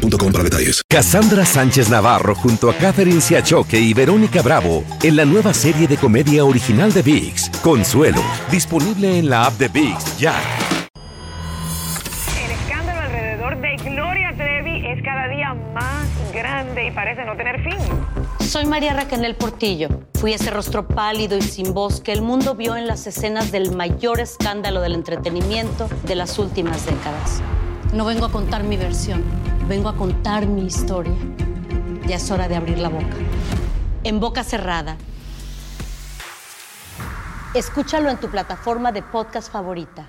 boostmobile.com para detalles. Cassandra Sánchez Navarro junto a Catherine Siachoque y Verónica Bravo en la nueva serie de comedia original de VIX, Consuelo, disponible en la app de VIX ya. El escándalo alrededor de Gloria Trevi es cada día más grande y parece no tener fin. Soy María Raquel Portillo. Fui ese rostro pálido y sin voz que el mundo vio en las escenas del mayor escándalo del entretenimiento de las últimas décadas. No vengo a contar mi versión, vengo a contar mi historia. Ya es hora de abrir la boca. En boca cerrada. Escúchalo en tu plataforma de podcast favorita.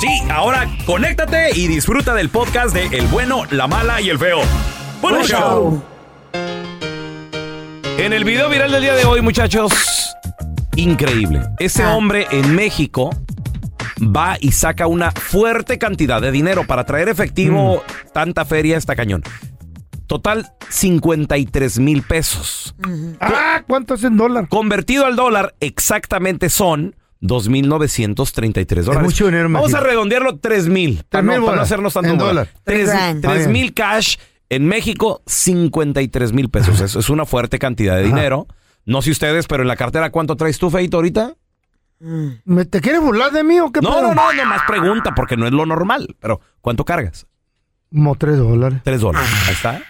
Sí, ahora conéctate y disfruta del podcast de El bueno, la mala y el feo. ¡Buen Buen show! show. En el video viral del día de hoy, muchachos, increíble. Ese hombre en México va y saca una fuerte cantidad de dinero para traer efectivo tanta feria está cañón. Total 53 mil pesos. Ah, ¿cuánto es en dólar? Convertido al dólar, exactamente son 2.933 dólares. mucho dinero, Vamos a redondearlo 3.000 para, 3,000 no, para no bolas, hacernos tanto en bola. dólar. Tres grand. 3.000 cash en México, 53 mil pesos. Es, es una fuerte cantidad de dinero. No sé ustedes, pero en la cartera, ¿cuánto traes tú, Feito, ahorita? ¿Me- ¿Te quieres burlar de mí o qué No, pedo? no, no, nomás pregunta porque no es lo normal. Pero, ¿cuánto cargas? Como tres dólares. Tres dólares. Ahí está.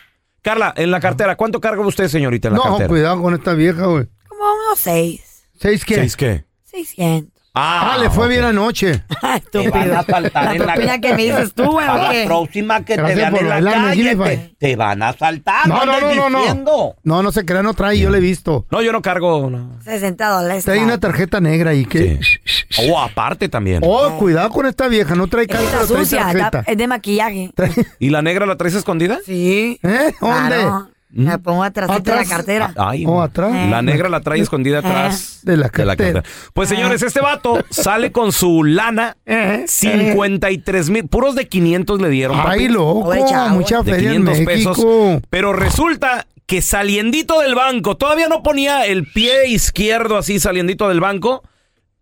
Carla, en la cartera, ¿cuánto carga usted, señorita, en la No, cartera? cuidado con esta vieja, güey. Como unos seis. ¿Seis qué? ¿Seis qué? 600. Ah, le fue ok. bien anoche. Estúpido. a saltar La en la que me dices tú, güey, A ¿o la próxima que te vean en la bailarme, calle, te, te van a saltar. No, no, no, no, no. No, no se crea, no trae, yo le he visto. No, yo no cargo. no. 60 dólares. Trae una tarjeta negra y que... Oh, aparte también. Oh, cuidado con esta vieja, no trae carta, está trae sucia, tarjeta. está- es de maquillaje. Trae- ¿Y la negra la traes escondida? Sí. ¿Eh? ¿Dónde? Claro. La pongo atrás de la cartera. Ay, ¿O atrás? La negra la trae escondida atrás De la cartera. Pues señores, este vato sale con su lana, Eh, 53 mil, puros de 500 le dieron. papi. Ay, loco, chavo. mucha de feria en 500 México. pesos. Pero resulta que saliendito del banco, todavía no ponía el pie izquierdo así saliendito del banco,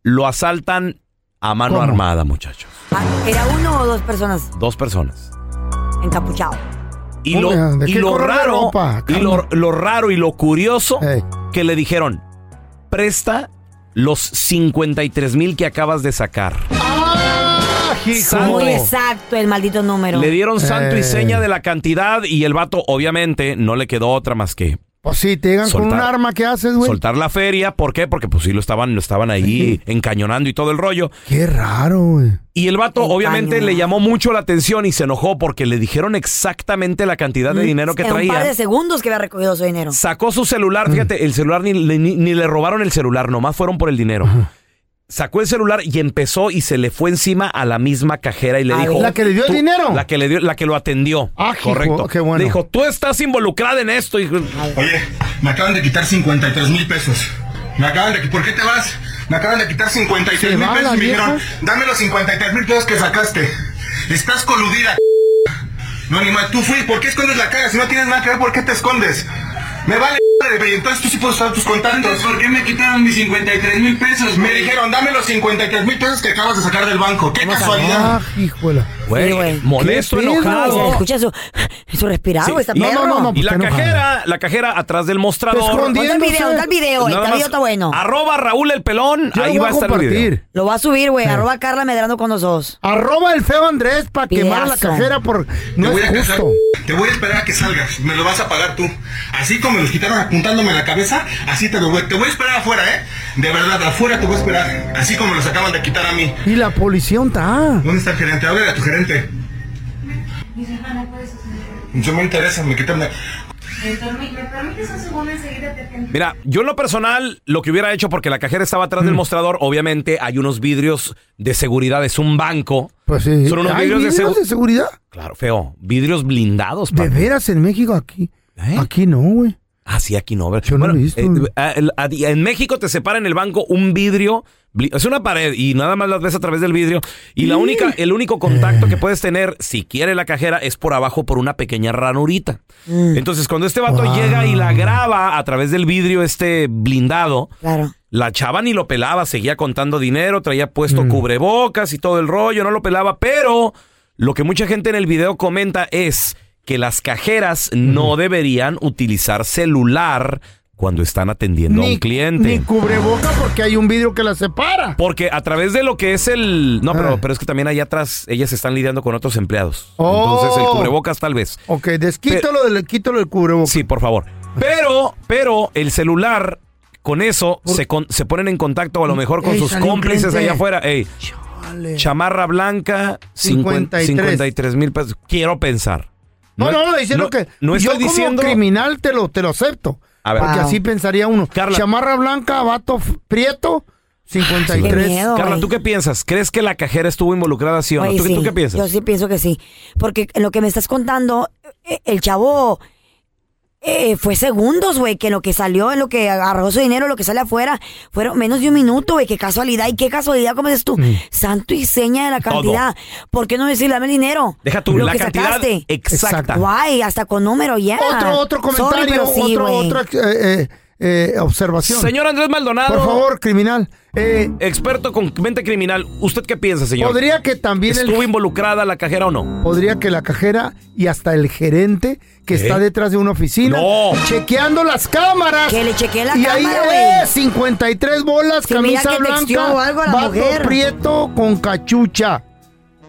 lo asaltan a mano ¿Cómo? armada, muchachos. Ah, ¿Era uno o dos personas Dos personas. encapuchados? Y lo, ¿de y lo raro, y lo, lo raro y lo curioso que le dijeron, presta los 53 mil que acabas de sacar. ¡Ah. Muy exacto el maldito número. Le dieron santo y seña de la cantidad y el vato obviamente no le quedó otra más que Pues sí, te llegan con un Soltar. arma, ¿qué haces, güey? soltar la feria. ¿Por qué? Porque pues sí lo estaban, lo estaban ahí encañonando y todo el rollo. Qué raro, güey. Y el vato obviamente le llamó mucho la atención y se enojó porque le dijeron exactamente la cantidad de dinero que en un par de traía. segundos que había recogido su dinero. Sacó su celular, fíjate, el celular ni, le- ni- ni le robaron el celular, nomás fueron por el dinero. Sacó el celular y empezó y se le fue encima a la misma cajera y le Ay, dijo... ¿La que le dio el dinero? La que le dio, la que lo atendió. Ah, correcto. qué bueno. Le dijo, tú estás involucrada en esto. hijo". Oye, me acaban de quitar 53 mil pesos. Me acaban de ¿Por qué te vas? Me acaban de quitar 53 ¿Se mil pesos y me dijeron, dame los 53 mil pesos que sacaste. Estás coludida. No, ni más. Tú fui. ¿Por qué escondes la cara? Si no tienes nada que ver, ¿por qué te escondes? Me vale. Entonces tú sí puedes usar tus contactos. ¿Por qué me quitaron mis 53 mil pesos? Me dijeron, dame los 53 mil pesos que acabas de sacar del banco. ¡Qué casualidad! Híjola. Güey, güey. molesto, enojado. escucha su, su respirado, Sí. está perro. no, no, Y la Está enojado. cajera, la cajera atrás del mostrador. Escondido. Ponte el video, está el video, Nada el más, video está bueno. Arroba Raúl el pelón, Yo ahí va a estar el video. compartir. Lo va a subir, güey. Arroba Carla Medrano con los dos. Arroba el feo Andrés para quemar a la cajera por no te voy es a casar. justo. Te voy a esperar a que salgas. Me lo vas a pagar tú. Así como me los quitaron apuntándome en la cabeza, así te lo voy. Te voy a esperar afuera, ¿eh? De verdad, afuera te voy a esperar. Así como los acaban de quitar a mí. Y la policía está. ¿Dónde está el gerente? Háblale a tu gerente. No me interesa, me quitan. Mira, yo en lo personal, lo que hubiera hecho, porque la cajera estaba atrás Mm. del mostrador, obviamente hay unos vidrios de seguridad, es un banco. Pues sí. Son unos ¿Hay vidrios de vidrios segu- de seguridad? Claro, feo. Vidrios blindados, De papi. veras en México aquí. ¿Eh? Aquí no, güey. Ah, sí, aquí no. Yo no he visto. eh, a- el- a- en México te separa en el banco un vidrio, es una pared y nada más las ves a través del vidrio. Y la única, el único contacto que puedes tener, si quiere la cajera, es por abajo por una pequeña ranurita. Entonces, cuando este vato Wow. llega y la graba a través del vidrio este blindado, Claro. la chava ni lo pelaba, seguía contando dinero, traía puesto cubrebocas y todo el rollo, no lo pelaba, pero lo que mucha gente en el video comenta es que las cajeras no deberían utilizar celular cuando están atendiendo a un cliente. Ni cubreboca porque hay un vidrio que la separa. Porque a través de lo que es el... No, pero, Ah. pero es que también allá atrás ellas están lidiando con otros empleados. Oh. Entonces el cubrebocas tal vez. Ok, desquítalo del, quítalo del cubreboca. Sí, por favor. Pero, pero el celular, con eso se, con- se ponen en contacto a lo mejor con Ey, sus cómplices allá afuera. Ey, Chale. chamarra blanca, 50 53. 53 mil pesos. Quiero pensar. No, no, no, diciendo no- que no yo estoy como diciendo... criminal te lo, te lo acepto. A ver. Porque Wow. así pensaría uno. Carla. Chamarra blanca, vato prieto, Qué 53. miedo. Carla. ¿tú qué piensas? ¿Crees que la cajera estuvo involucrada sí o no? Oye, ¿Tú, sí, tú qué piensas? Yo sí pienso que sí. Porque en lo que me estás contando, eh, el chavo eh, fue segundos, güey, que lo que salió, en lo que agarró su dinero, lo que sale afuera, fueron menos de un minuto, güey. Qué casualidad. Y qué casualidad, como dices tú, santo y seña de la Todo. cantidad. ¿Por qué no decirle, dame el dinero? Deja tú Lo la que cantidad sacaste. exacta. Guay, hasta con número ya. Otro, otro Sorry, comentario, pero sí, otro, otra eh, eh, eh, observación. Señor Andrés Maldonado. Por favor, criminal. Eh, Experto con mente criminal. ¿Usted qué piensa, señor? podría que también el ¿Estuvo involucrada la cajera o no? podría que la cajera y hasta el gerente que ¿Qué? está detrás de una oficina No. chequeando las cámaras. Que le chequee la y cámara, ahí güey. es 53 bolas, camisa blanca, algo a la vato mujer. prieto con cachucha.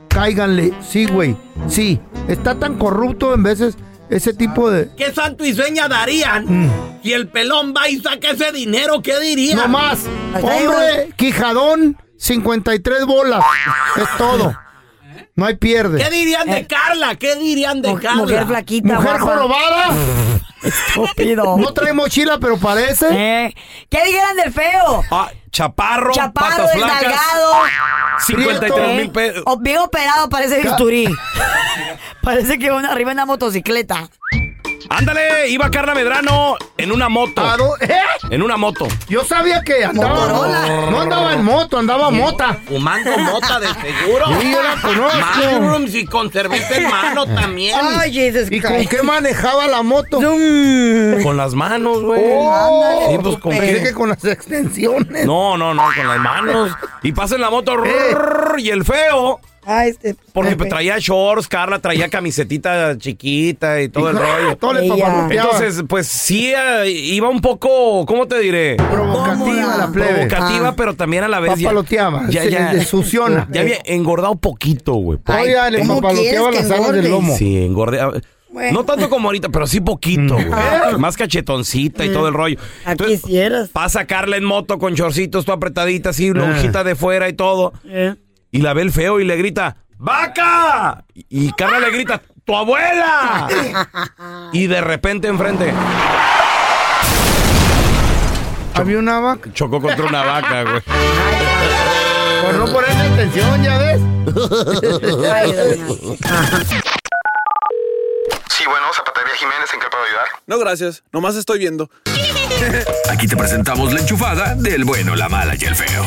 Cáiganle, sí, güey. Sí, está tan corrupto en veces ese tipo de ¿Qué santo y seña darían? Si el pelón va y saca ese dinero, ¿qué dirían? no más. Hombre, quijadón, 53 bolas. Es todo. No hay pierde. ¿Qué dirían de Carla? ¿Qué dirían de Carla? Mujer flaquita, Mujer guapa. jorobada. Estúpido. No trae mochila, pero parece. Eh, ¿Qué dijeran del feo? Ah, chaparro, Chaparro, patas flacas. 53 mil pesos. O bien operado, parece bisturí. parece que una, arriba en una motocicleta. Ándale, iba Carla Medrano en una moto. ¿A dó- ¿Eh? En una moto. Yo sabía que andaba. Motorola. No andaba en moto, andaba mota. Fumando mota de seguro. Sí, yo la conozco. Mushrooms y con cerveza en mano también. Ay, Jesus ¿Y con qué manejaba la moto? Con las manos, güey. Oh, Sí, pues, ¿con pensé qué? que con las extensiones. No, no, no, con las manos. Y pasa en la moto Eh. y el feo. Este. Porque Pepe. traía shorts, Carla traía camisetita chiquita y todo el rollo. Todo le. Entonces, pues sí, eh, iba un poco, ¿cómo te diré? provocativa la plebe. Provocativa, Ah. pero también a la vez. ya- Papaloteaba, Ya, se ya, le suciona. Ya había engordado poquito, güey. Oiga, le ¿cómo papaloteaba quieres las que alas del engorde? lomo. Sí, engordé. ah, Bueno. No tanto como ahorita, pero sí poquito, güey. Más cachetoncita y todo el rollo. Ah, quisieras. pasa Carla en moto con chorcitos, toda apretadita, así, lonjita de fuera y todo. Y la ve el feo y le grita, ¡Vaca! Y y Carla le grita, ¡Tu abuela! y de repente enfrente Había una vaca. chocó contra una vaca, güey. Por no ponerle atención, ya ves. Sí, bueno, Zapatería Jiménez, ¿en qué puedo ayudar? No, gracias. Nomás estoy viendo. Aquí te presentamos la enchufada del bueno, la mala y el feo.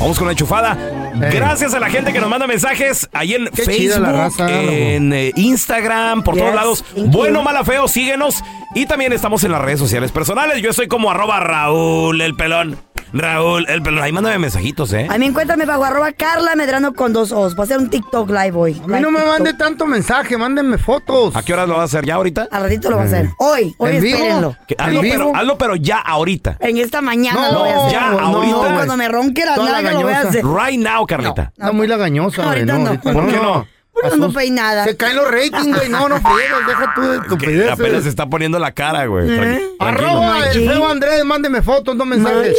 Vamos con la enchufada. Gracias a la gente que nos manda mensajes ahí en Qué chida la Facebook, raza, en eh, Instagram, por Yes, todos lados. you. Bueno, mala, feo, síguenos. Y también estamos en las redes sociales personales. Yo soy como arroba Raúl el pelón. Raúl el pelón. Ahí mándame mensajitos, ¿eh? A mí encuéntrame bajo arroba Carla Medrano con dos O's. Voy a hacer un TikTok live hoy. A mí no me mande tanto mensaje, mándenme fotos. ¿A qué horas lo vas a hacer? ¿Ya ahorita? Al ratito lo voy a hacer. Hoy, hoy ¿En vivo? espérenlo. Que- ¿En hazlo, vivo? pero, hazlo, pero ya ahorita. En esta mañana No, lo voy a hacer. ya, no, ahorita. güey. Cuando me ronque la Toda nalga lo voy a lagañosa. hacer. Right now, Carlita. Está muy lagañosa, güey. Ahorita no. ahorita ¿Por qué no? Asus- peinada. Se caen los ratings, güey. No, no friegas, deja tú de Que estupideces. apenas se está poniendo la cara, güey. ¿Eh? Arroba el feo Andrés, mándeme fotos, no mensajes.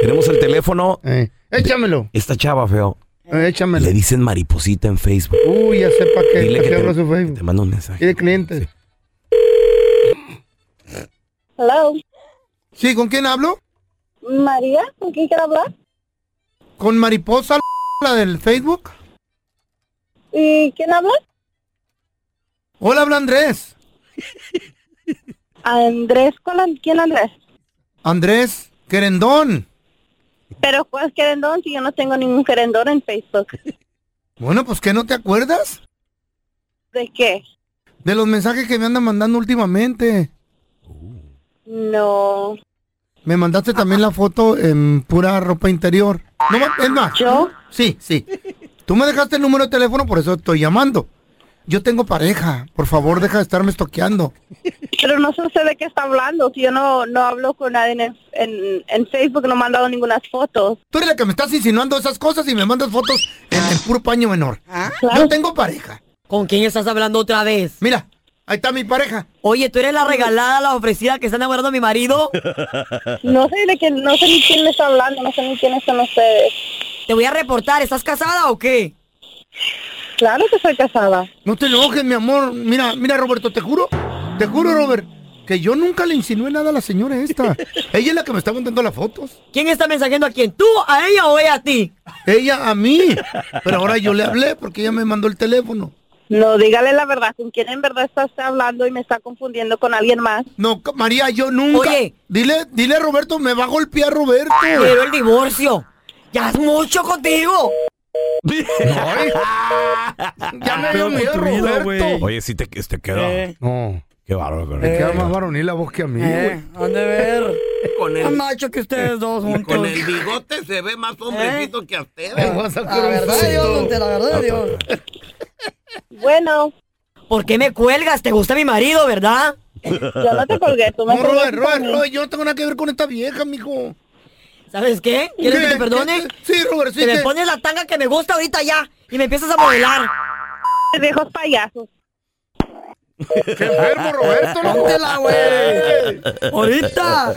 Tenemos el teléfono. Eh, échamelo, Esta chava, feo. eh, échamelo. Le dicen mariposita en Facebook. Uy, ya sé para qué. Dile ¿Para que te, su que Facebook? te manda un mensaje. Tiene clientes. Hello. Sí, ¿con quién hablo? María, ¿con quién quiero hablar? ¿Con Mariposa, la del Facebook? ¿Y quién habla? Hola, habla Andrés. Andrés, ¿cuál, ¿quién Andrés? Andrés Querendón. Pero ¿cuál querendón? Si yo no tengo ningún querendón en Facebook. Bueno, pues ¿qué no te acuerdas? ¿De qué? De los mensajes que me andan mandando últimamente. No. Me mandaste también la foto en pura ropa interior. No, es más. ¿Yo? Sí, sí. Tú me dejaste el número de teléfono, por eso estoy llamando. Yo tengo pareja. Por favor, deja de estarme estoqueando. Pero no sé usted de qué está hablando. Si yo no, no hablo con nadie en, en, en Facebook, no he mandado ninguna fotos. Tú eres la que me estás insinuando esas cosas y me mandas fotos en, en puro paño menor. Claro. Yo tengo pareja. ¿Con quién estás hablando otra vez? Mira, ahí está mi pareja. Oye, ¿tú eres la regalada, la ofrecida que está enamorando a mi marido? No sé de qué, no sé ni quién me está hablando, no sé ni quiénes son ustedes. Te voy a reportar. ¿Estás casada o qué? Claro que soy casada. No te enojes, mi amor. Mira, mira, Roberto, te juro, te juro, Robert, que yo nunca le insinué nada a la señora esta. Ella es la que me está mandando las fotos. ¿Quién está mensajeando a quién? ¿Tú, a ella o ella a ti? Ella a mí. Pero ahora yo le hablé porque ella me mandó el teléfono. No, dígale la verdad, con quién en verdad está usted hablando y me está confundiendo con alguien más. No, María, yo nunca. Oye. Dile, dile a Roberto, me va a golpear Roberto. Quiero el divorcio. Ya es mucho contigo. Ya me dio miedo, Roberto. Oye, sí te, te quedó. No, Qué bárbaro. me Carlita. queda más varonil la voz que a mí, güey. Eh, han de ver. Con Más el, macho que ustedes dos juntos. con el bigote se ve más hombrecito que a usted. Me voy a sacar La verdad de Dios, la verdad Dios. Bueno, ¿Por qué me cuelgas? ¿Te gusta mi marido, verdad? yo no te colgué, tú me No, Robert, Robert. Robert, yo no tengo nada que ver con esta vieja, mijo. ¿Sabes qué? ¿Quieres ¿Qué? que te perdone? ¿Qué? Sí, Robert, sí Te me pones la tanga que me gusta ahorita ya y me empiezas a modelar. Viejos payasos. ¡Qué enfermo, Roberto! Póntela, güey. Ahorita.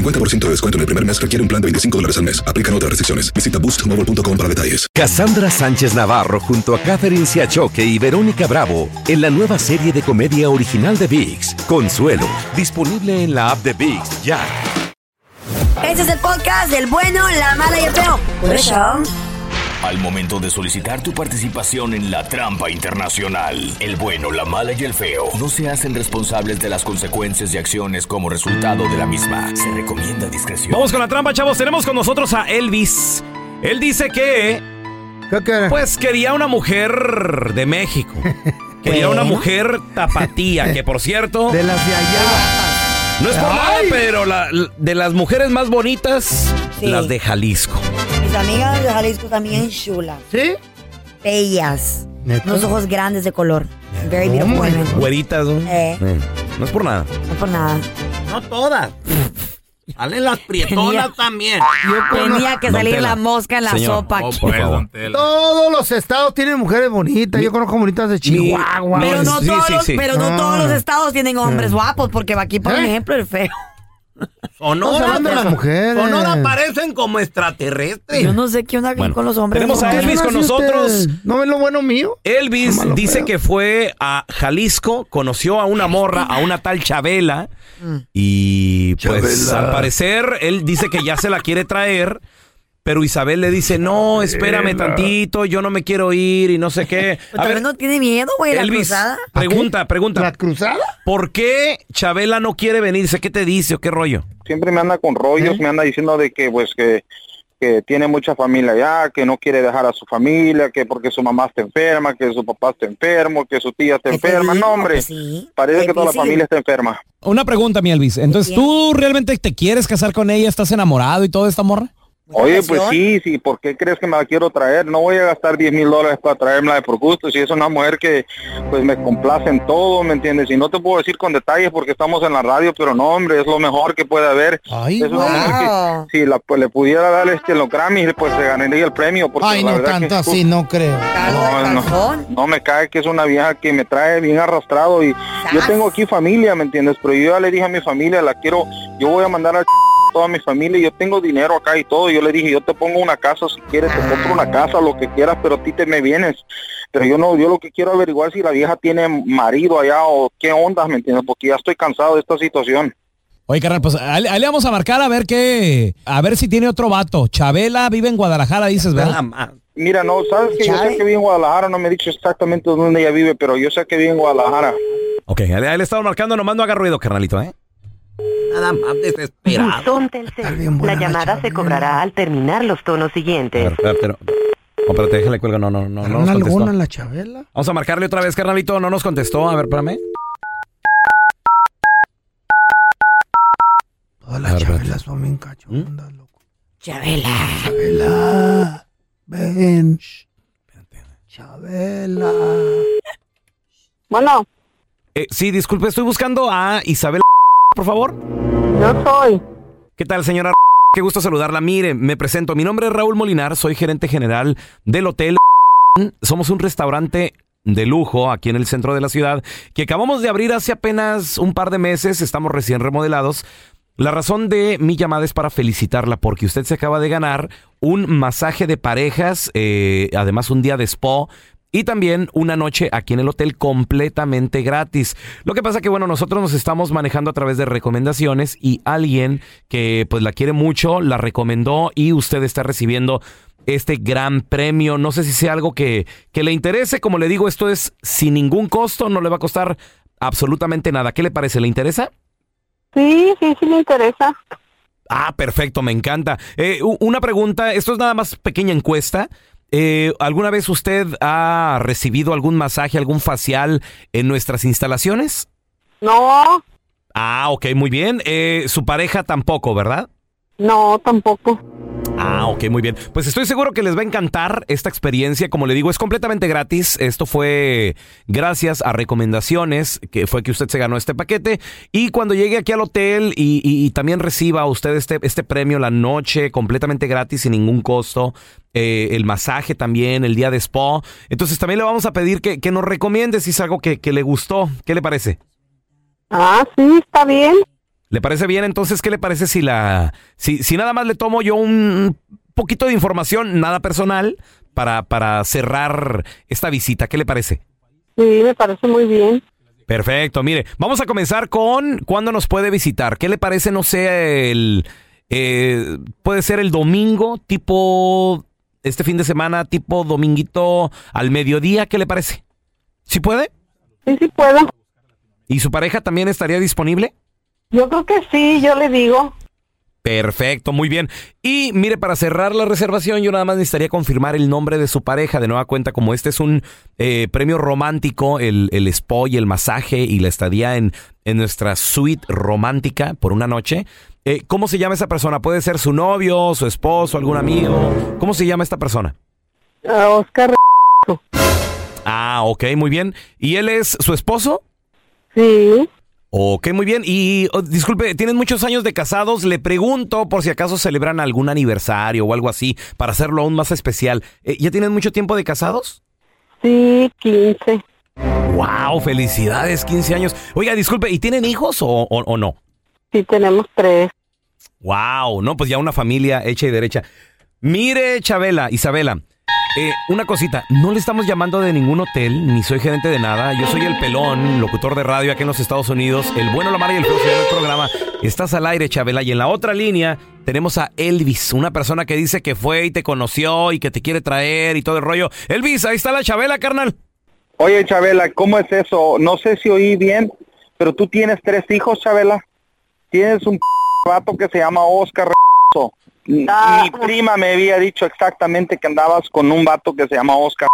50% de descuento en el primer mes requiere un plan de 25 dólares al mes. Aplican otras restricciones. Visita boostmobile.com para detalles. Cassandra Sánchez Navarro junto a Catherine Siachoque y Verónica Bravo en la nueva serie de comedia original de VIX, Consuelo, disponible en la app de VIX ya. Ese es el podcast del bueno, la mala y el feo. Por eso. Al momento de solicitar tu participación en la trampa internacional, el bueno, la mala y el feo no se hacen responsables de las consecuencias y acciones como resultado de la misma. Se recomienda discreción. Vamos con la trampa, chavos. Tenemos con nosotros a Elvis. Él dice que, ¿Qué pues, quería una mujer de México. Quería una mujer tapatía, que por cierto, De las de allá. no es por nada, pero la- de las mujeres más bonitas, Sí. las de Jalisco. Mis amigas de Jalisco también chulas. ¿Sí? Bellas. ¿Neta? Unos ojos grandes de color. Very beautiful women. Güeritas, ¿no? Eh, Eh, No es por nada. no por nada. No todas. Salen las prietonas Tenía- también. Tenía que salir Tela. la mosca en la Señor. sopa. Oh, aquí. Por favor. Todos los estados tienen mujeres bonitas. Yo conozco bonitas de Chihuahua. Pero no, Sí, todos, sí, los, sí. pero no Ah. todos los estados tienen hombres guapos, porque aquí, por ¿Eh? ejemplo, el feo. Sonora. De las mujeres. Sonora parecen como extraterrestres. Yo no sé qué onda Bueno, con los hombres. tenemos a no. Elvis con nosotros. ¿No ven lo bueno mío? Elvis dice que fue a Jalisco, conoció a una morra, a una tal Chabela, y pues Chabela. al parecer él dice que ya se la quiere traer, pero Isabel le dice, no, espérame tantito, yo no me quiero ir y no sé qué. Pero A ver, no tiene miedo, güey, la Elvis, cruzada. pregunta, pregunta. ¿La cruzada? ¿Por qué Chabela no quiere venirse? ¿Qué te dice o qué rollo? siempre me anda con rollos, me anda diciendo de que pues que, que tiene mucha familia allá, que no quiere dejar a su familia, que porque su mamá está enferma, que su papá está enfermo, que su tía está enferma. No, hombre, parece que toda la familia está enferma. Una pregunta, mi Elvis. Entonces, ¿tú realmente te quieres casar con ella? ¿Estás enamorado y todo esta morra? Oye, pues sí, sí, ¿por qué crees que me la quiero traer? No voy a gastar 10 mil dólares para traerla de por gusto, si es una mujer que pues me complace en todo, ¿me entiendes? Y no te puedo decir con detalles porque estamos en la radio, pero no, hombre, es lo mejor que puede haber. Ay, es una mujer que si la, pues, le pudiera dar este, los Grammys, pues se ganaría el premio. Porque Ay, la no verdad tanto que, así, no creo. no, no, no me cae que es una vieja que me trae bien arrastrado y yo tengo aquí familia, ¿me entiendes? Pero yo ya le dije a mi familia, la quiero, yo voy a mandar a toda mi familia, yo tengo dinero acá y todo, yo le dije, yo te pongo una casa si quieres, te compro una casa, lo que quieras, pero a ti te me vienes. Pero yo no, yo lo que quiero averiguar si la vieja tiene marido allá o qué ondas, ¿me entiendes? Porque ya estoy cansado de esta situación. Oye, carnal, pues ahí ahí le vamos a marcar a ver qué... A ver si tiene otro vato. Chabela vive en Guadalajara, dices, ¿verdad? Mira, no, sabes que yo sé que vive en Guadalajara, no me he dicho exactamente dónde ella vive, pero yo sé que vive en Guadalajara. Ok, ahí ahí le estaba marcando, nomás no haga ruido, carnalito, ¿eh? Nada más desesperado. Buzón Telcel. La llamada se cobrará al terminar los tonos siguientes. No. Oh, espérate, déjale cuelgo, no, no, no, no nos ¿Una contestó. alguna la Chabela? Vamos a marcarle otra vez, carnalito, no nos contestó, a ver, espérame. Todas las. Chabelas son bien cachondas, loco. Chabela. Chabela, ven. Chabela. Bueno, Eh, sí, disculpe, estoy buscando a Isabel, por favor. yo soy. ¿Qué tal, señora? Qué gusto saludarla. Mire, me presento. Mi nombre es Raúl Molinar, soy gerente general del Hotel. Somos un restaurante de lujo aquí en el centro de la ciudad que acabamos de abrir hace apenas un par de meses. Estamos recién remodelados. La razón de mi llamada es para felicitarla porque usted se acaba de ganar un masaje de parejas, eh, además un día de spa y también una noche aquí en el hotel completamente gratis. Lo que pasa que bueno, nosotros nos estamos manejando a través de recomendaciones y alguien que pues la quiere mucho la recomendó y usted está recibiendo este gran premio. No sé si sea algo que, que le interese. Como le digo, esto es sin ningún costo, no le va a costar absolutamente nada. ¿Qué le parece? ¿Le interesa? Sí, sí, sí me interesa. Ah, perfecto, me encanta. Eh, una pregunta, esto es nada más pequeña encuesta. Eh, ¿Alguna vez usted ha recibido algún masaje, algún facial en nuestras instalaciones? No, Ah, ok, muy bien. Eh, su pareja tampoco, ¿verdad? no, tampoco. Ah, ok, muy bien. Pues estoy seguro que les va a encantar esta experiencia. Como le digo, es completamente gratis. Esto fue gracias a recomendaciones, que fue que usted se ganó este paquete. Y cuando llegue aquí al hotel y, también reciba usted este, este premio la noche, completamente gratis, sin ningún costo. eh, el masaje también, el día de spa. Entonces también le vamos a pedir que, que nos recomiende si es algo que, que le gustó. ¿Qué le parece? Ah, sí, está bien. ¿Le parece bien? Entonces, ¿qué le parece si la. Si, si nada más le tomo yo un poquito de información, nada personal, para, para cerrar esta visita? ¿Qué le parece? Sí, me parece muy bien. Perfecto, mire, vamos a comenzar con cuándo nos puede visitar. ¿Qué le parece, no sé, el. eh, puede ser el domingo, tipo. Este fin de semana, tipo dominguito al mediodía, ¿qué le parece? ¿Sí puede? Sí, sí puedo. ¿Y su pareja también estaría disponible? Yo creo que sí, yo le digo. Perfecto, muy bien. Y mire, para cerrar la reservación, yo nada más necesitaría confirmar el nombre de su pareja. De nueva cuenta, como este es un eh, premio romántico, el, el spa y el masaje y la estadía en, en nuestra suite romántica por una noche. eh, ¿Cómo se llama esa persona? ¿Puede ser su novio, su esposo, algún amigo? ¿Cómo se llama esta persona? Ah, Oscar. Ah, ok, muy bien. ¿Y él es su esposo? Sí. Ok, muy bien. Y oh, disculpe, tienen muchos años de casados. Le pregunto por si acaso celebran algún aniversario o algo así para hacerlo aún más especial. Eh, ¿Ya tienen mucho tiempo de casados? Sí, 15. ¡Wow! ¡Felicidades! 15 años. Oiga, disculpe, ¿y tienen hijos o, o- o no? Sí, tenemos tres. Wow, no, pues ya una familia hecha y derecha. Mire, Chabela, Isabela, eh, una cosita, no le estamos llamando de ningún hotel, ni soy gerente de nada. Yo soy el pelón, locutor de radio aquí en los Estados Unidos. El bueno, la y el feo se llama el programa. Estás al aire, Chabela. Y en la otra línea tenemos a Elvis, una persona que dice que fue y te conoció y que te quiere traer y todo el rollo. Elvis, ahí está la Chabela, carnal. Oye, Chabela, ¿cómo es eso? No sé si oí bien, pero tú tienes tres hijos, Chabela. Tienes un vato que se llama Oscar. Mi prima me había dicho exactamente que andabas con un vato que se llama Oscar.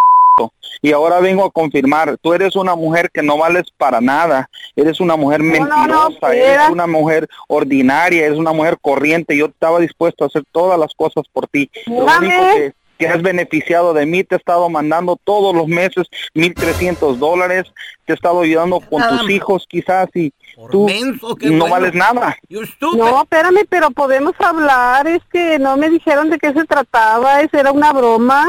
Y ahora vengo a confirmar, tú eres una mujer que no vales para nada, eres una mujer no, mentirosa, eres una mujer ordinaria, eres una mujer corriente, yo estaba dispuesto a hacer todas las cosas por ti. Lo único que, que has beneficiado de mí, te he estado mandando todos los meses 1.300 dólares, te he estado ayudando con tus hijos quizás y tú menso, qué no bueno. vales nada. No, espérame, pero podemos hablar. Es que no me dijeron de qué se trataba. Eso era una broma.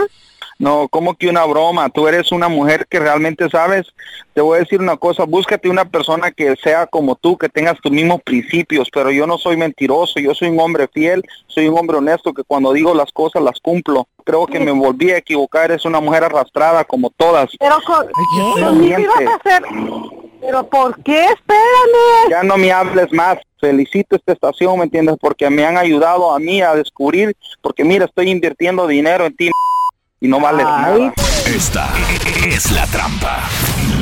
No, como que una broma, tú eres una mujer que realmente sabes, te voy a decir una cosa, búscate una persona que sea como tú, que tengas tus mismos principios, pero yo no soy mentiroso, yo soy un hombre fiel, soy un hombre honesto que cuando digo las cosas las cumplo. Creo que me volví a equivocar, eres una mujer arrastrada como todas. Pero con, qué conmigo ibas a hacer... Pero ¿por qué? Espérame. Ya no me hables más. Felicito esta estación, ¿me entiendes? Porque me han ayudado a mí a descubrir, porque mira, estoy invirtiendo dinero en ti y no vales nada. Esta es la trampa.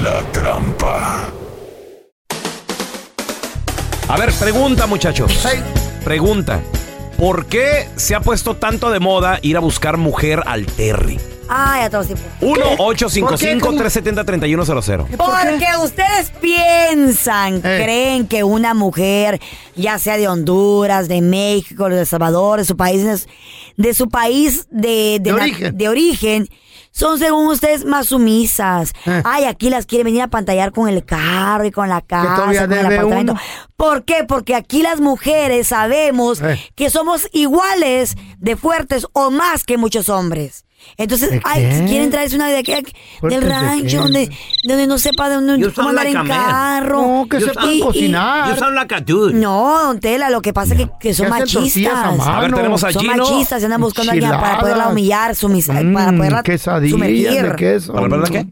La trampa. A ver, pregunta, muchachos. Pregunta. ¿Por qué se ha puesto tanto de moda ir a buscar mujer al Terry? Ay, a todos tiempos. 1-855-370-3100. Porque ustedes piensan, Eh. creen que una mujer, ya sea de Honduras, de México, de El Salvador, de su país, de su país de, De na- origen. de origen, son según ustedes más sumisas. Eh. Ay, aquí las quieren venir a pantallar con el carro y con la casa, con el apartamento. uno. ¿Por qué? Porque aquí las mujeres sabemos Eh. que somos iguales de fuertes o más que muchos hombres. Entonces, ¿De ay, quieren traerse una de aquí, del ¿Fuertes de rancho, donde, donde no sepa de dónde You cómo andar like en carro. No, que sepan cocinar. You sound like a dude. No, don Tela, lo que pasa es que, que son machistas. A ver, tenemos a Son machistas, y andan buscando a alguien para poderla humillar, sumis- para Mm, poderla quesadillas sumergir. de queso. ¿Para verdad qué?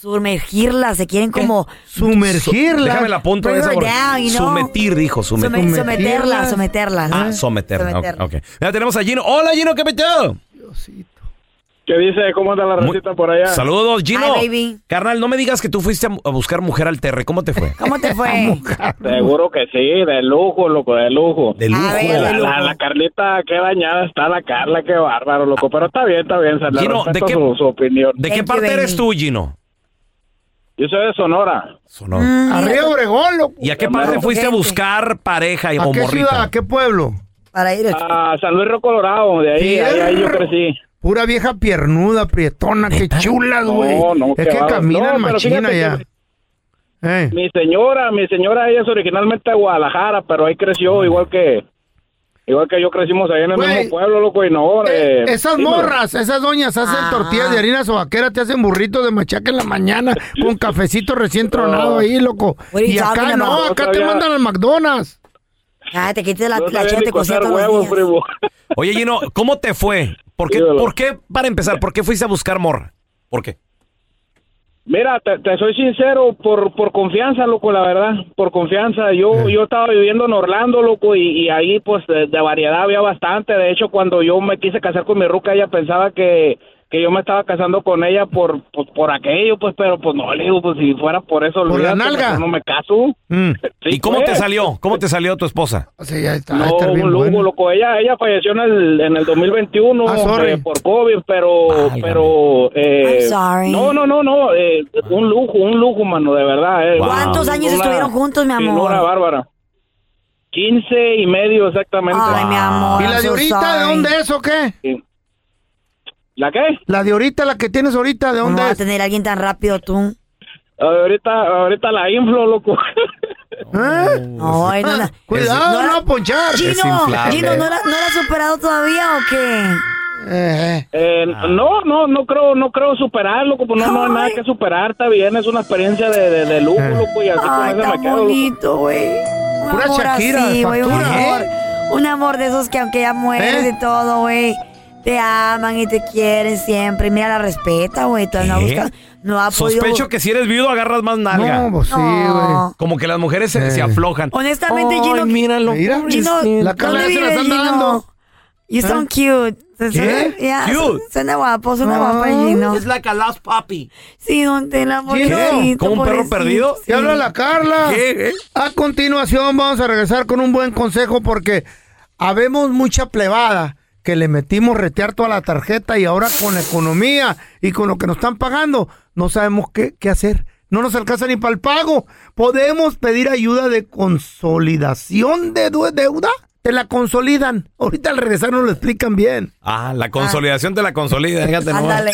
Sumergirla, se quieren como Sumergirla. Déjame la punto de esa. her porque- down, you know. Sometir, dijo. Sometir. Sume- someterla, someterla. Ah, someterla. Someterla. Ok. Ya tenemos a Gino. Hola, Gino, ¿qué metido? ¿Qué dice? ¿Cómo anda la racita por allá? Saludos, Gino. Hi, baby. Carnal, no me digas que tú fuiste a a buscar mujer al Terry. ¿Cómo te fue? ¿Cómo te fue? Seguro que sí, de lujo, loco, de lujo. De lujo. ver, La, de lujo. la Carlita, qué dañada está la Carla, qué bárbaro, loco. Pero está bien, está bien, se le Gino, ¿de qué- su, su opinión. ¿De qué Thank you, parte eres tú, Gino? Yo soy de Sonora. Sonora. Mm, Arriba Obregón, loco. ¿Y a qué parte fuiste a buscar pareja y ¿A o qué morrita? ciudad? ¿A qué pueblo? Para ir. A San Luis Río Colorado, de ahí, ahí, ahí yo crecí. Pura vieja piernuda, prietona, qué chulas, güey. No, no, es que caminan No, machina ya. que- Eh. Mi señora, mi señora, ella es originalmente de Guadalajara, pero ahí creció igual que... Igual que yo crecimos ahí en el mismo pueblo, loco, y no... Eh, esas dímelo. morras, esas doñas hacen Ah. tortillas de harina sobaquera, te hacen burritos de machaca en la mañana con cafecito recién tronado ahí, loco. Y acá no, about? acá te mandan al McDonald's. Cállate, quítate la, No la los huevos, primo. Oye, Gino, ¿cómo te fue? ¿Por qué. ¿Por qué, para empezar, por qué fuiste a buscar morra? ¿Por qué? Mira, te, te soy sincero, por, por confianza, loco, la verdad, por confianza. Yo yo estaba viviendo en Orlando, loco, y, y ahí pues de, de variedad había bastante. De hecho, cuando yo me quise casar con mi ruca, ella pensaba que, que yo me estaba casando con ella por, pues, por aquello, pues, pero pues no, le digo, pues si fuera por eso, ¿Por la nalga? no me caso. Mm. Sí, ¿Y cómo pues. te salió? ¿Cómo te salió tu esposa? O sea, ya está, No, está bien un lujo, bueno. loco. Ella, ella falleció en el, en el 2021 Ah, sorry. eh, por COVID, pero, Válgame. pero, eh, I'm sorry. no, no, no, no, eh, un lujo, un lujo, mano, de verdad. Eh. ¿Cuántos años Una estuvieron juntos, mi amor? bárbara. 15 y medio exactamente. Ay, mi amor. ¿Y la de so ahorita de dónde es o qué? ¿La qué? La de ahorita, la que tienes ahorita, ¿de ¿Cómo dónde vas a tener a alguien tan rápido tú? Ahorita, ahorita la inflo, loco. ¿Eh? Ay, no, la- Cuidado, no no, la- a ponchar. Gino. Gino, ¿no la, ¿no la has superado todavía o qué? Eh, Eh, Ah. no, no, no creo, no creo superar, loco, pues no, no hay nada que superar, está bien, es una experiencia de, de, de lujo, loco, y así Ay, me bonito, güey. Un Pura amor Shakira, así, güey, un amor. Un amor de esos que aunque ya mueres ¿Eh? y todo, güey, te aman y te quieren siempre. Mira, la respeta, güey. No ha ¿Qué? buscado- no ha podido... Sospecho que si eres viudo agarras más nalga. No, pues sí, güey. Como que las mujeres se, Eh. se aflojan. Honestamente, Ay, Gino... míralo. Mira, Gino, la Carla ¿dónde ya se la están Gino? dando. You sound cute. Se- ¿Qué? se- ya, Cute. su- Suena guapo, suena No. el Gino. Es like a lost puppy. Sí, don Tela, ¿Qué? pobrecito, ¿Como un perro perdido? ¿Qué habla la Carla? ¿Qué? A continuación vamos a regresar con un buen consejo porque habemos mucha plebada que le metimos retear toda la tarjeta y ahora con la economía y con lo que nos están pagando no sabemos qué, qué hacer. No nos alcanza ni para el pago. ¿Podemos pedir ayuda de consolidación de deuda? Te la consolidan. Ahorita al regresar nos lo explican bien. Ah, la consolidación te la consolida. Fíjate. Ándale.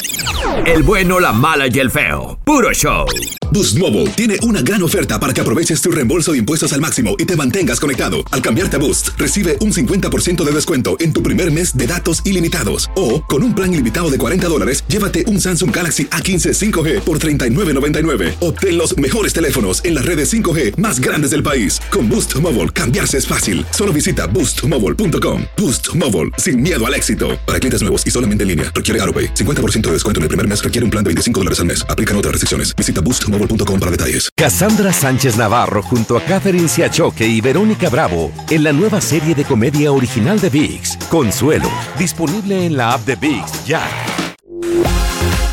El bueno, la mala y el feo. Puro show. Boost Mobile tiene una gran oferta para que aproveches tu reembolso de impuestos al máximo y te mantengas conectado. Al cambiarte a Boost, recibe un 50% de descuento en tu primer mes de datos ilimitados. O, con un plan ilimitado de 40 dólares, llévate un Samsung Galaxy A15 5G por $39.99. Obtén los mejores teléfonos en las redes 5G más grandes del país. Con Boost Mobile, cambiarse es fácil. Solo visita boostmobile.com. Boost Mobile, sin miedo al éxito. Para clientes nuevos y solamente en línea, requiere AroPay. 50% de descuento en el primer mes requiere un plan de 25 dólares al mes. Aplican otras restricciones. Visita boostmobile.com para detalles. Cassandra Sánchez Navarro junto a Catherine Siachoque y Verónica Bravo en la nueva serie de comedia original de VIX, Consuelo, disponible en la app de VIX ya.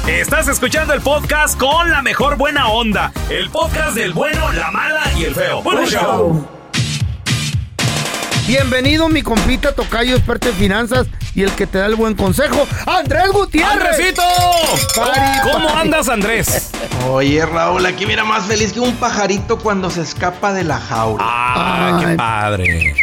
Estás escuchando el podcast con la mejor buena onda. El podcast del bueno, la mala y el feo. Bueno, show. Bienvenido mi compita Tocayo, experto en finanzas y el que te da el buen consejo, Andrés Gutiérrez. ¡Andresito! Pari, ¿Cómo pari. andas, Andrés? Oye, Raúl, aquí mira más feliz que un pajarito cuando se escapa de la jaula. Ah, qué padre.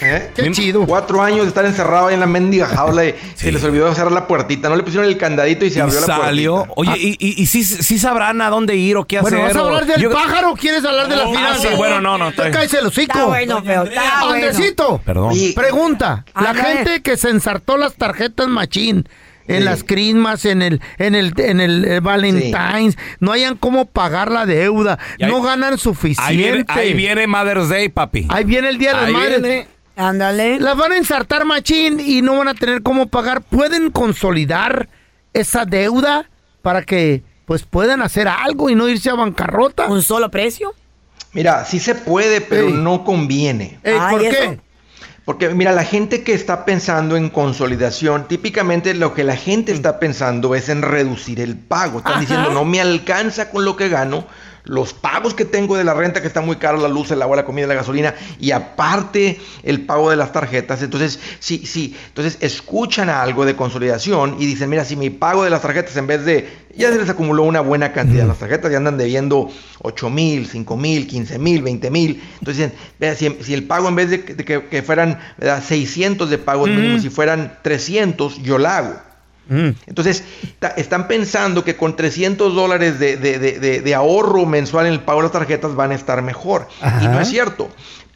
¿Eh? Qué chido. Cuatro años de estar encerrado ahí en la mendiga jaula y se les olvidó cerrar la puertita. No le pusieron el candadito y se Y abrió la salió. Oye, ¿y, y, y sí, sí sabrán a dónde ir o qué hacer? Bueno, ¿vas a hablar del Yo- pájaro o quieres hablar de las Ah, finanzas? sí, bueno, no, no, está Te cállese el hocico. Está bueno, feo, está bueno. Perdón. Pregunta. La gente que se ensartó las tarjetas machín en Sí. las crismas, en el, en el, en el eh, Valentine's, no hayan cómo pagar la deuda, ahí- no ganan suficiente. Ahí viene, ahí viene Mother's Day, papi. Ahí viene el día de las madres. Ándale. Las van a ensartar machín y no van a tener cómo pagar. ¿Pueden consolidar esa deuda para que pues puedan hacer algo y no irse a bancarrota? ¿Un solo precio? Mira, sí se puede, pero Ey. no conviene. Ey, Ay, ¿Por eso. qué? Porque mira, la gente que está pensando en consolidación, típicamente lo que la gente está pensando es en reducir el pago. Están Ajá. diciendo, no me alcanza con lo que gano, los pagos que tengo de la renta, que está muy caro, la luz, el agua, la comida, la gasolina, y aparte el pago de las tarjetas. Entonces, sí, sí, entonces escuchan algo de consolidación y dicen, mira, si mi pago de las tarjetas en vez de, ya se les acumuló una buena cantidad, las tarjetas ya andan debiendo 8 mil, 5 mil, 15 mil, 20 mil. Entonces dicen, vea, si, si el pago en vez de, que- de que, que fueran ¿verdad? 600 de pagos mínimos, si fueran 300, yo la hago. Mm. Entonces, están pensando que con 300 dólares de, de- de- ahorro mensual en el pago de las tarjetas van a estar mejor. Y no es cierto,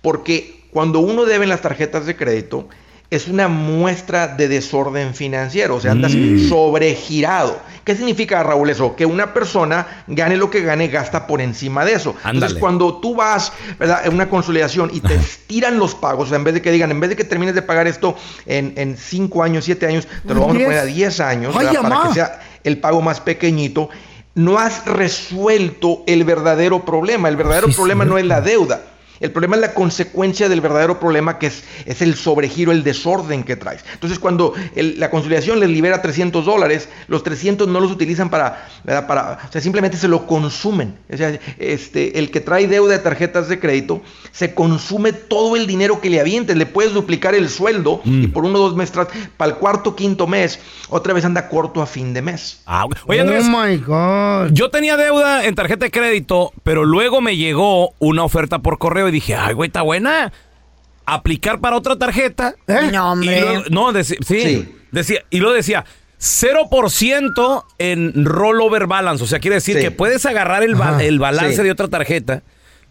porque cuando uno debe en las tarjetas de crédito, es una muestra de desorden financiero, o sea, andas sobregirado. ¿Qué significa, Raúl, eso? Que una persona gane lo que gane, gasta por encima de eso. Ándale. Entonces, cuando tú vas, ¿verdad? En una consolidación y te estiran los pagos, o sea, en vez de que digan, en vez de que termines de pagar esto en, en cinco años, siete años, te lo vamos a poner a 10 años, para que sea el pago más pequeñito, no has resuelto el verdadero problema. El verdadero Sí, problema no es la deuda. El problema es la consecuencia del verdadero problema que es, es el sobregiro, el desorden que traes. Entonces, cuando el- la conciliación les libera 300 dólares, los 300 no los utilizan para, ¿verdad? para, o sea, simplemente se lo consumen. O sea, este, el que trae deuda de tarjetas de crédito, se consume todo el dinero que le avientes. Le puedes duplicar el sueldo y por uno o dos meses, para el cuarto, quinto mes, otra vez anda corto a fin de mes. Ah, oye, Andrés, Oh my God. yo tenía deuda en tarjeta de crédito, pero luego me llegó una oferta por correo y dije, ay, güey, está buena. Aplicar para otra tarjeta. ¿Eh? No, Y hombre. luego- no, sí, Sí. Decía, y lo decía, 0% en rollover balance. O sea, quiere decir Sí. que puedes agarrar el, ba- Ajá. el balance Sí. de otra tarjeta,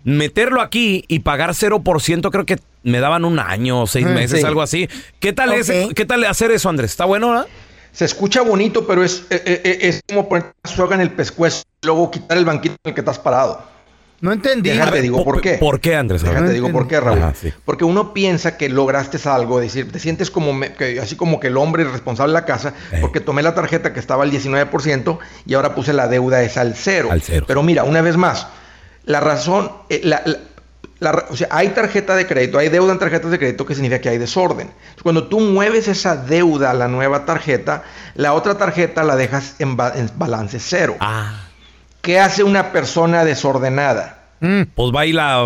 meterlo aquí y pagar 0%. Creo que me daban un año o seis Eh, meses, sí. algo así. ¿Qué tal, es. ¿Qué tal hacer eso, Andrés? ¿Está bueno, no? Se escucha bonito, pero es, eh, eh, eh, es como poner la soga en el pescuezo y luego quitar el banquito en el que estás parado. No entendí. Déjate, digo por qué. ¿Por qué, Andrés? Déjate, No digo por qué. Raúl. Ajá, sí. Porque uno piensa que lograste algo, es decir, te sientes como me- que- así como que el hombre responsable de la casa, porque tomé la tarjeta que estaba al 19% y ahora puse la deuda es al cero. Al cero. Pero mira, una vez más, la razón, eh, la- la- o sea, hay tarjeta de crédito, hay deuda en tarjetas de crédito que significa que hay desorden. Cuando tú mueves esa deuda a la nueva tarjeta, la otra tarjeta la dejas en, ba- en balance cero. Ah. ¿Qué hace una persona desordenada? Pues va y la...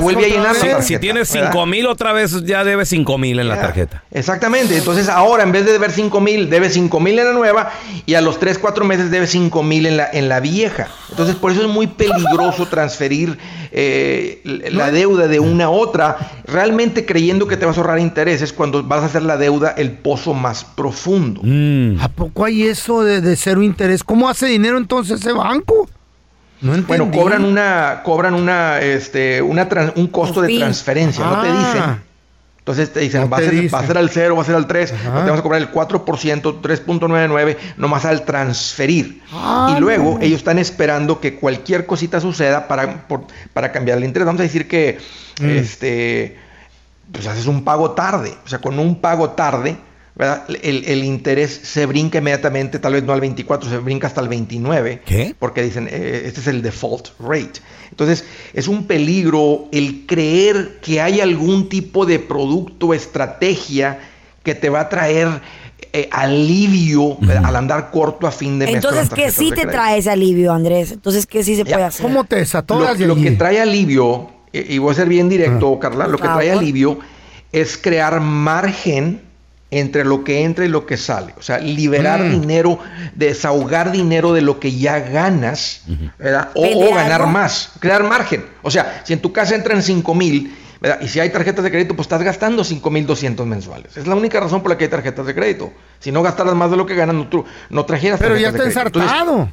Vuelve a llenar Si, tienes. 5 mil, otra vez ya debes 5 mil en la tarjeta. Exactamente. Entonces ahora en vez de deber 5 mil, debe 5 mil en la nueva y a los 3, 4 meses debe 5 mil en la, en la vieja. Entonces por eso es muy peligroso transferir eh, la deuda de una a otra, realmente creyendo que te vas a ahorrar intereses cuando vas a hacer la deuda el pozo más profundo. Mm. ¿A poco hay eso de, de cero interés? ¿Cómo hace dinero entonces ese banco? No entendí. Bueno, cobran una, cobran una, este, una un costo de transferencia, no te Ah. dicen. Entonces te dicen, No va, te a ser, va a ser al 0, va a ser al 3, Ajá. te vamos a cobrar el 4%, 3.99, nomás al transferir. Ah, y luego no. ellos están esperando que cualquier cosita suceda para, por- para cambiar el interés. Vamos a decir que Mm. este, pues haces un pago tarde. O sea, con un pago tarde. El, el interés se brinca inmediatamente, tal vez no al 24, se brinca hasta el 29. ¿Qué? Porque dicen, eh, este es el default rate. Entonces, es un peligro el creer que hay algún tipo de producto, estrategia que te va a traer eh, alivio al andar corto a fin de mes. Entonces, ¿qué sí te trae ese alivio, Andrés? Entonces, ¿qué sí se puede hacer? ¿Cómo te desatoras de Lo, lo que trae alivio, y y voy a ser bien directo, Carla, lo que trae alivio es crear margen entre lo que entra y lo que sale. O sea, liberar Mm. dinero, desahogar dinero de lo que ya ganas, ¿verdad? O, ¿Vender o ganar más, crear margen. O sea, si en tu casa entran 5 mil, ¿verdad? Y si hay tarjetas de crédito, pues estás gastando 5 mil 200 mensuales. Es la única razón por la que hay tarjetas de crédito. Si no gastaras más de lo que ganas, no, no trajeras Pero ya está ensartado.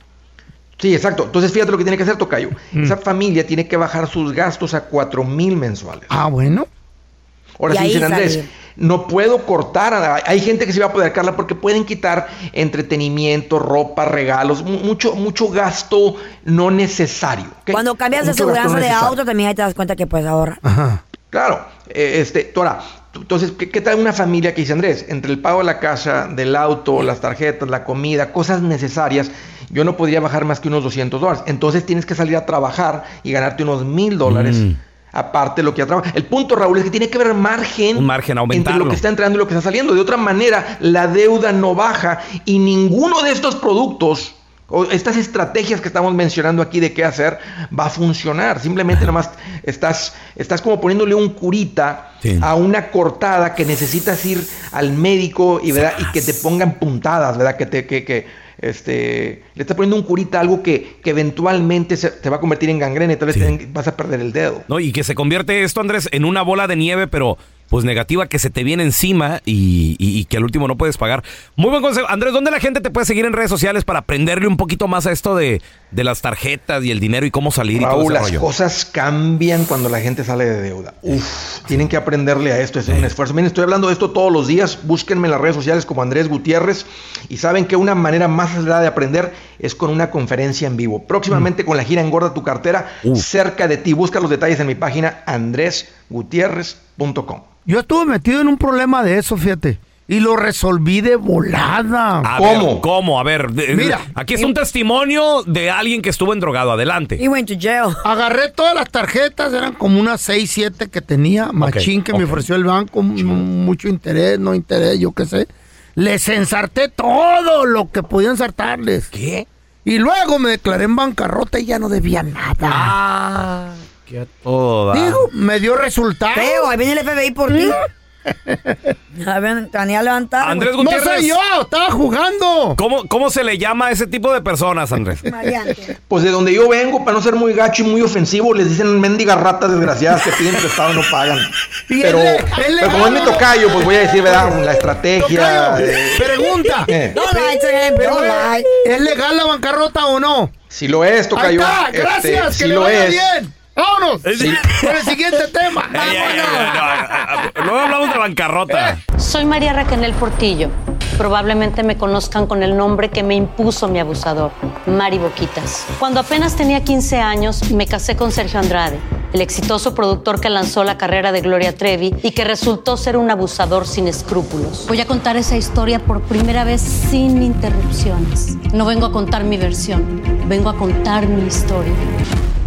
Sí, exacto. Entonces fíjate lo que tiene que hacer Tocayo. Mm. Esa familia tiene que bajar sus gastos a 4 mil mensuales. Ah, bueno. Ahora Y sí ahí dicen Andrés, salir. No puedo cortar. a- Hay gente que se va a poder, Carla, porque pueden quitar entretenimiento, ropa, regalos, mu- mucho, mucho gasto no necesario. Cuando cambias de Mucho seguridad no de auto, también ahí te das cuenta que puedes ahorrar. Ajá. Claro, eh, este, Tora, entonces, ¿qué, qué tal una familia que dice Andrés? Entre el pago de la casa, del auto, las tarjetas, la comida, cosas necesarias, yo no podría bajar más que unos 200 dólares. Entonces tienes que salir a trabajar y ganarte unos mil dólares. Mm. Aparte lo que ya trabaja. El punto, Raúl, es que tiene que haber margen, Un margen, entre lo que está entrando y lo que está saliendo. De otra manera, la deuda no baja y ninguno de estos productos o estas estrategias que estamos mencionando aquí de qué hacer va a funcionar. Simplemente nomás estás, estás como poniéndole un curita Sí. a una cortada que necesitas ir al médico y, ¿verdad? y que te pongan puntadas, ¿verdad? Que te, que, que, este, le estás poniendo un curita a algo que, que eventualmente se, te va a convertir en gangrena y tal vez Sí. te- vas a perder el dedo. No, y que se convierte esto, Andrés, en una bola de nieve, pero pues negativa que se te viene encima y, y- y que al último no puedes pagar. Muy buen consejo. Andrés, ¿dónde la gente te puede seguir en redes sociales para aprenderle un poquito más a esto de, de las tarjetas y el dinero y cómo salir y todo Raúl, ese las rollo? cosas cambian cuando la gente sale de deuda. Uf, tienen que aprenderle a esto, es un esfuerzo. Miren, estoy hablando de esto todos los días. Búsquenme en las redes sociales como Andrés Gutiérrez y saben que una manera más acelerada de aprender es con una conferencia en vivo. Próximamente con la gira Engorda tu cartera cerca de ti. Busca los detalles en mi página andresgutierrez.com. Yo estuve metido en un problema de eso, fíjate. Y lo resolví de volada. A ver, ¿Cómo? A ver, de- Mira. aquí es un testimonio de alguien que estuvo en drogado. Adelante. He went to jail. Agarré todas las tarjetas, eran como unas 6, 7 que tenía, machín que me ofreció el banco, mucho interés, no interés, yo qué sé. Les ensarté todo lo que podía ensartarles. ¿Qué? Y luego me declaré en bancarrota y ya no debía nada. Ah, qué a todo da. Digo, me dio resultado. Feo, ahí viene el FBI por ti. A ver, Tenía levantar. Andrés No Gutiérrez. soy yo, estaba jugando. ¿Cómo, ¿Cómo se le llama a ese tipo de personas, Andrés? Pues de donde yo vengo, para no ser muy gacho y muy ofensivo, les dicen mendigas ratas desgraciadas que piden prestado y no pagan. Y Pero, es le- es pero como es mi tocayo, pues voy a decir, ¿verdad? La estrategia. Eh, pregunta. Eh. Don't eh. ¿Es legal la bancarrota o no? Si lo es, Ahí tocayo. está, este, gracias, si que le lo vaya es. bien. Vámonos. Sí. Con el siguiente tema. Ey, ey, ey, no, no, hablamos de bancarrota. Soy María Raquel Portillo. Probablemente me conozcan con el nombre que me impuso mi abusador, Mari Boquitas. Cuando apenas tenía 15 años, me casé con Sergio Andrade, el exitoso productor que lanzó la carrera de Gloria Trevi y que resultó ser un abusador sin escrúpulos. Voy a contar esa historia por primera vez sin interrupciones. No vengo a contar mi versión, vengo a contar mi historia.